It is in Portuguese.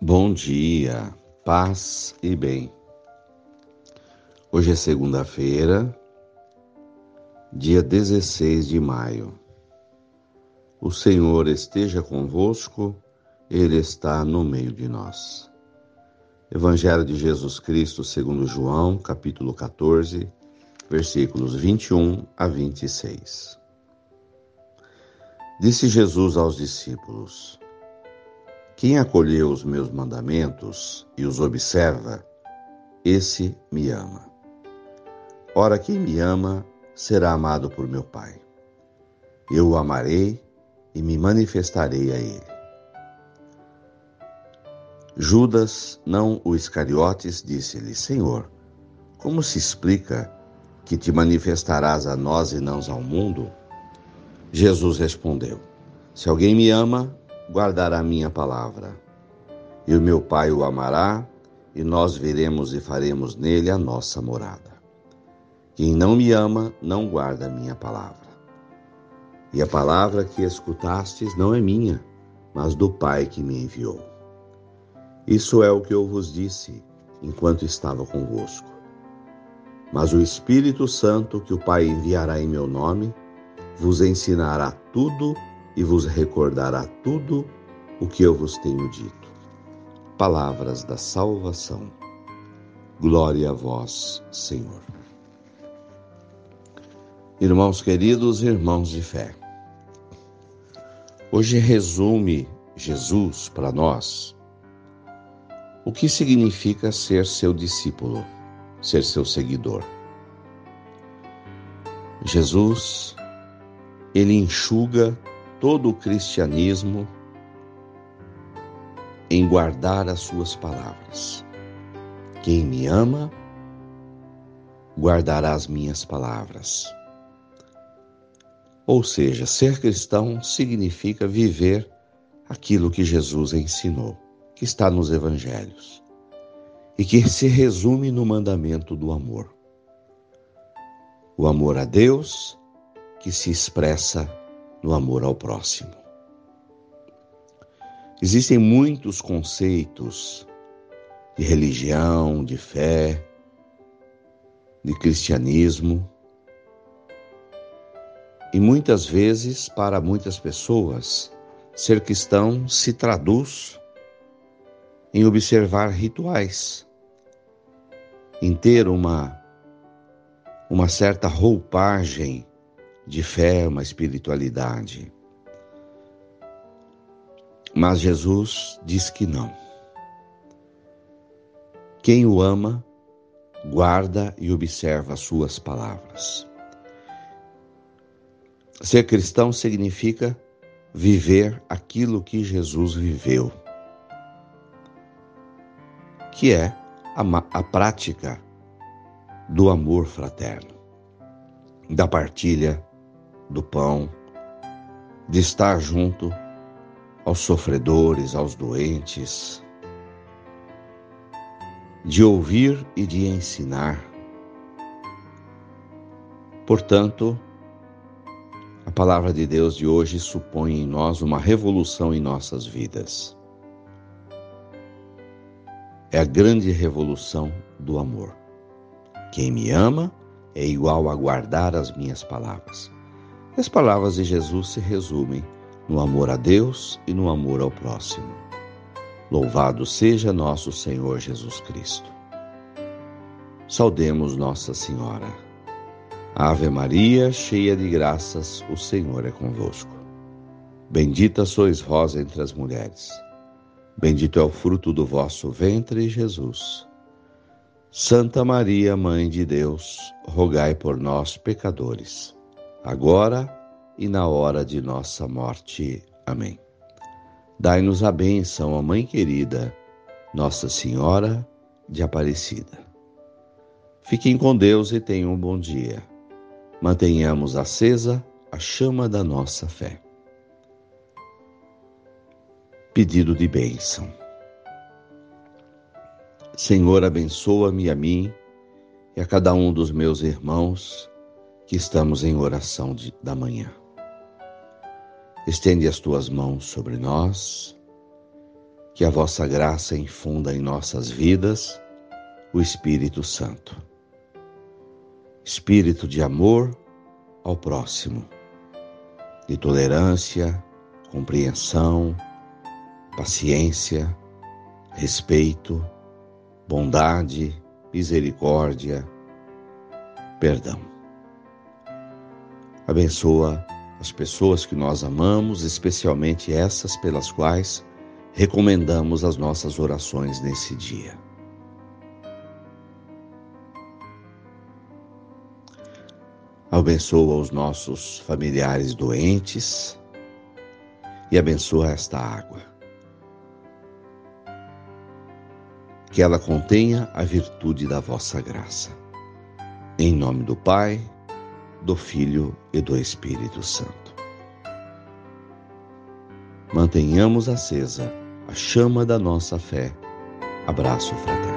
Bom dia, paz e bem. Hoje é segunda-feira, dia 16 de maio. O Senhor esteja convosco, Ele está no meio de nós. Evangelho de Jesus Cristo segundo João, capítulo 14, versículos 21 a 26. Disse Jesus aos discípulos: quem acolheu os meus mandamentos e os observa, esse me ama. Ora, quem me ama será amado por meu Pai. Eu o amarei e me manifestarei a ele. Judas, não o Iscariotes, disse-lhe: Senhor, como se explica que te manifestarás a nós e não ao mundo? Jesus respondeu: Se alguém me ama, guardará minha palavra. E o meu Pai o amará, e nós viremos e faremos nele a nossa morada. Quem não me ama, não guarda minha palavra. E a palavra que escutastes não é minha, mas do Pai que me enviou. Isso é o que eu vos disse enquanto estava convosco. Mas o Espírito Santo, que o Pai enviará em meu nome, vos ensinará tudo e vos recordará tudo o que eu vos tenho dito. Palavras da salvação. Glória a vós, Senhor. Irmãos queridos, irmãos de fé. Hoje resume Jesus para nós o que significa ser seu discípulo, ser seu seguidor. Jesus, ele enxuga todo o cristianismo em guardar as suas palavras. Quem me ama, guardará as minhas palavras. Ou seja, ser cristão significa viver aquilo que Jesus ensinou, que está nos evangelhos, e que se resume no mandamento do amor. O amor a Deus, que se expressa no amor ao próximo. Existem muitos conceitos de religião, de fé, de cristianismo. E muitas vezes, para muitas pessoas, ser cristão se traduz em observar rituais, em ter uma, uma certa roupagem de fé, uma espiritualidade. Mas Jesus diz que não. Quem o ama, guarda e observa as suas palavras. Ser cristão significa viver aquilo que Jesus viveu, que é a, a prática do amor fraterno, da partilha do pão, de estar junto aos sofredores, aos doentes, de ouvir e de ensinar. Portanto, a palavra de Deus de hoje supõe em nós uma revolução em nossas vidas. É a grande revolução do amor. Quem me ama é igual a guardar as minhas palavras. As palavras de Jesus se resumem no amor a Deus e no amor ao próximo. Louvado seja nosso Senhor Jesus Cristo. Saudemos Nossa Senhora. Ave Maria, cheia de graças, o Senhor é convosco. Bendita sois vós entre as mulheres. Bendito é o fruto do vosso ventre, Jesus. Santa Maria, Mãe de Deus, rogai por nós, pecadores agora e na hora de nossa morte. Amém. Dai-nos a bênção, a Mãe querida, Nossa Senhora de Aparecida. Fiquem com Deus e tenham um bom dia. Mantenhamos acesa a chama da nossa fé. Pedido de bênção. Senhor, abençoa-me a mim e a cada um dos meus irmãos que estamos em oração de, da manhã. Estende as tuas mãos sobre nós, que a vossa graça infunda em nossas vidas o Espírito Santo. Espírito de amor ao próximo, de tolerância, compreensão, paciência, respeito, bondade, misericórdia, perdão. Abençoa as pessoas que nós amamos, especialmente essas pelas quais recomendamos as nossas orações nesse dia. Abençoa os nossos familiares doentes e abençoa esta água. Que ela contenha a virtude da vossa graça. Em nome do Pai, do Filho e do Espírito Santo. Mantenhamos acesa a chama da nossa fé. Abraço fraterno.